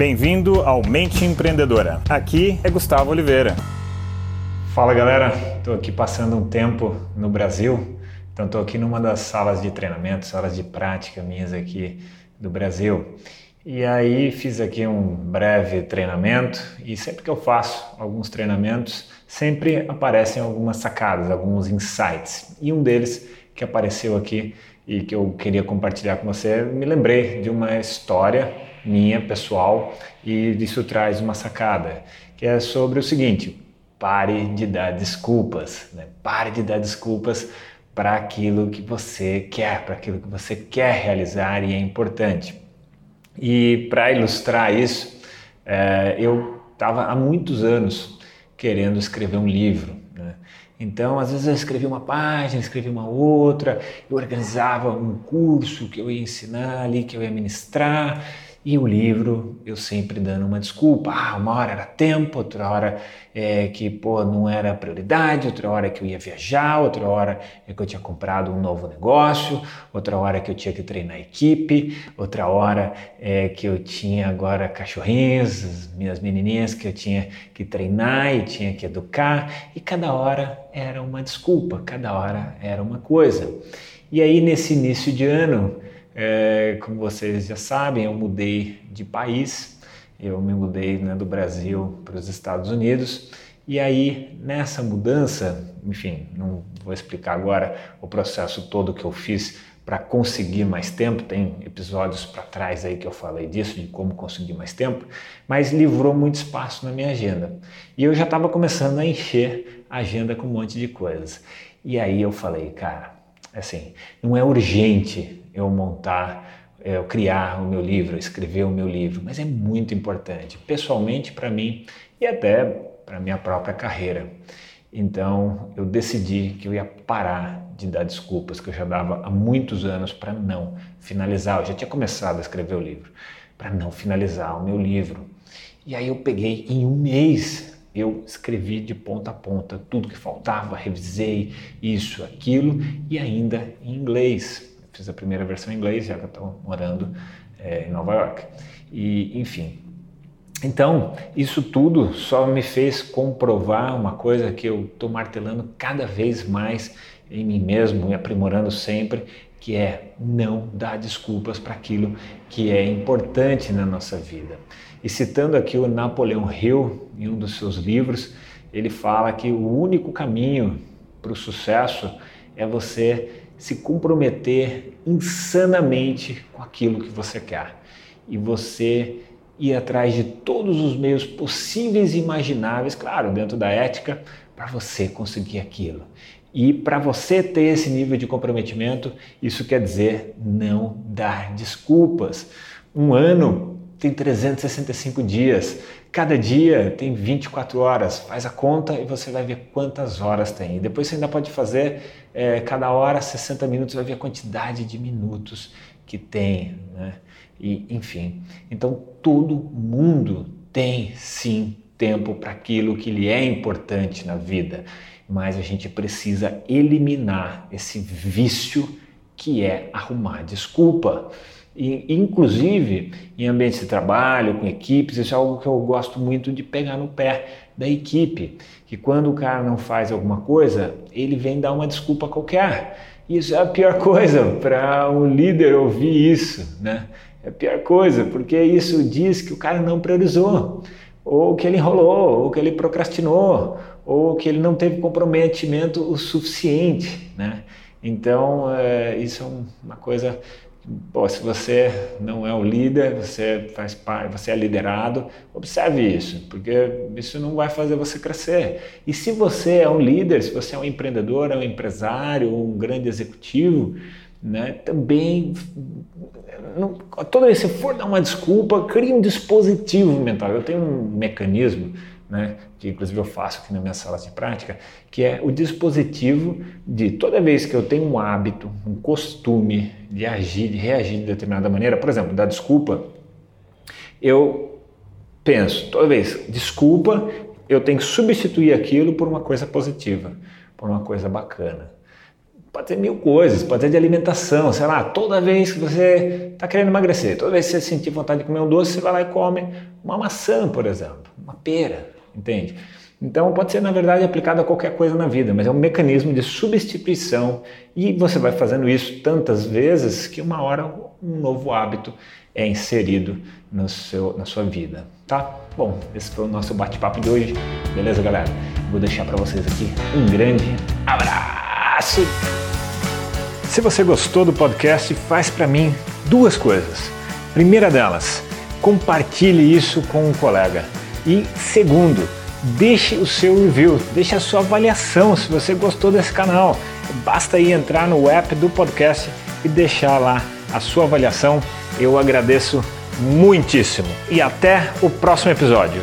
Bem-vindo ao Mente Empreendedora. Aqui é Gustavo Oliveira. Fala galera, estou aqui passando um tempo no Brasil, então estou aqui numa das salas de treinamento, salas de prática minhas aqui do Brasil. E aí fiz aqui um breve treinamento e sempre que eu faço alguns treinamentos, sempre aparecem algumas sacadas, alguns insights. E um deles que apareceu aqui e que eu queria compartilhar com você, me lembrei de uma história minha pessoal e isso traz uma sacada, que é sobre o seguinte: pare de dar desculpas, né? pare de dar desculpas para aquilo que você quer, para aquilo que você quer realizar e é importante. E para ilustrar isso, é, eu estava há muitos anos querendo escrever um livro. Né? Então, às vezes eu escrevia uma página, escrevia uma outra, eu organizava um curso que eu ia ensinar ali, que eu ia ministrar, e o livro, eu sempre dando uma desculpa. Ah, uma hora era tempo, outra hora é, que pô, não era prioridade, outra hora que eu ia viajar, outra hora é que eu tinha comprado um novo negócio, outra hora que eu tinha que treinar a equipe, outra hora é que eu tinha agora cachorrinhos, minhas menininhas que eu tinha que treinar e tinha que educar, e cada hora era uma desculpa, cada hora era uma coisa. E aí, nesse início de ano, é, como vocês já sabem, eu mudei de país, eu me mudei né, do Brasil para os Estados Unidos. E aí, nessa mudança, enfim, não vou explicar agora o processo todo que eu fiz para conseguir mais tempo, tem episódios para trás aí que eu falei disso, de como conseguir mais tempo, mas livrou muito espaço na minha agenda. E eu já estava começando a encher a agenda com um monte de coisas. E aí eu falei, cara, assim, não é urgente eu montar, é, eu criar o meu livro, escrever o meu livro, mas é muito importante, pessoalmente para mim e até para minha própria carreira. Então eu decidi que eu ia parar de dar desculpas que eu já dava há muitos anos para não finalizar. Eu já tinha começado a escrever o livro, para não finalizar o meu livro. E aí eu peguei em um mês, eu escrevi de ponta a ponta tudo que faltava, revisei isso, aquilo e ainda em inglês fiz a primeira versão em inglês, já que eu estou morando é, em Nova York. E, enfim. Então, isso tudo só me fez comprovar uma coisa que eu estou martelando cada vez mais em mim mesmo e aprimorando sempre, que é não dar desculpas para aquilo que é importante na nossa vida. E citando aqui o Napoleão Hill, em um dos seus livros, ele fala que o único caminho para o sucesso é você se comprometer insanamente com aquilo que você quer e você ir atrás de todos os meios possíveis e imagináveis, claro, dentro da ética, para você conseguir aquilo. E para você ter esse nível de comprometimento, isso quer dizer não dar desculpas. Um ano tem 365 dias. Cada dia tem 24 horas. Faz a conta e você vai ver quantas horas tem. E depois você ainda pode fazer é, cada hora 60 minutos, vai ver a quantidade de minutos que tem. Né? E, enfim, então todo mundo tem sim tempo para aquilo que lhe é importante na vida, mas a gente precisa eliminar esse vício que é arrumar desculpa. E, inclusive em ambientes de trabalho, com equipes, isso é algo que eu gosto muito de pegar no pé da equipe. Que quando o cara não faz alguma coisa, ele vem dar uma desculpa qualquer. Isso é a pior coisa para um líder ouvir isso, né? É a pior coisa, porque isso diz que o cara não priorizou, ou que ele enrolou, ou que ele procrastinou, ou que ele não teve comprometimento o suficiente, né? Então, é, isso é uma coisa Pô, se você não é o líder, você faz parte, você é liderado, observe isso, porque isso não vai fazer você crescer. E se você é um líder, se você é um empreendedor, é um empresário, um grande executivo, né, também não, toda vez você for dar uma desculpa, crie um dispositivo mental. Eu tenho um mecanismo né, que inclusive eu faço aqui na minha sala de prática, que é o dispositivo de toda vez que eu tenho um hábito, um costume de agir, de reagir de determinada maneira, por exemplo, dar desculpa, eu penso, toda vez, desculpa, eu tenho que substituir aquilo por uma coisa positiva, por uma coisa bacana. Pode ser mil coisas, pode ser de alimentação, sei lá, toda vez que você está querendo emagrecer, toda vez que você sentir vontade de comer um doce, você vai lá e come uma maçã, por exemplo, uma pera, entende? Então pode ser na verdade aplicado a qualquer coisa na vida, mas é um mecanismo de substituição e você vai fazendo isso tantas vezes que uma hora um novo hábito é inserido no seu, na sua vida, tá? Bom, esse foi o nosso bate-papo de hoje, beleza, galera? Vou deixar para vocês aqui um grande abraço. Se você gostou do podcast, faz para mim duas coisas. Primeira delas, compartilhe isso com um colega. E segundo, deixe o seu review, deixe a sua avaliação se você gostou desse canal. Basta aí entrar no app do podcast e deixar lá a sua avaliação. Eu agradeço muitíssimo. E até o próximo episódio.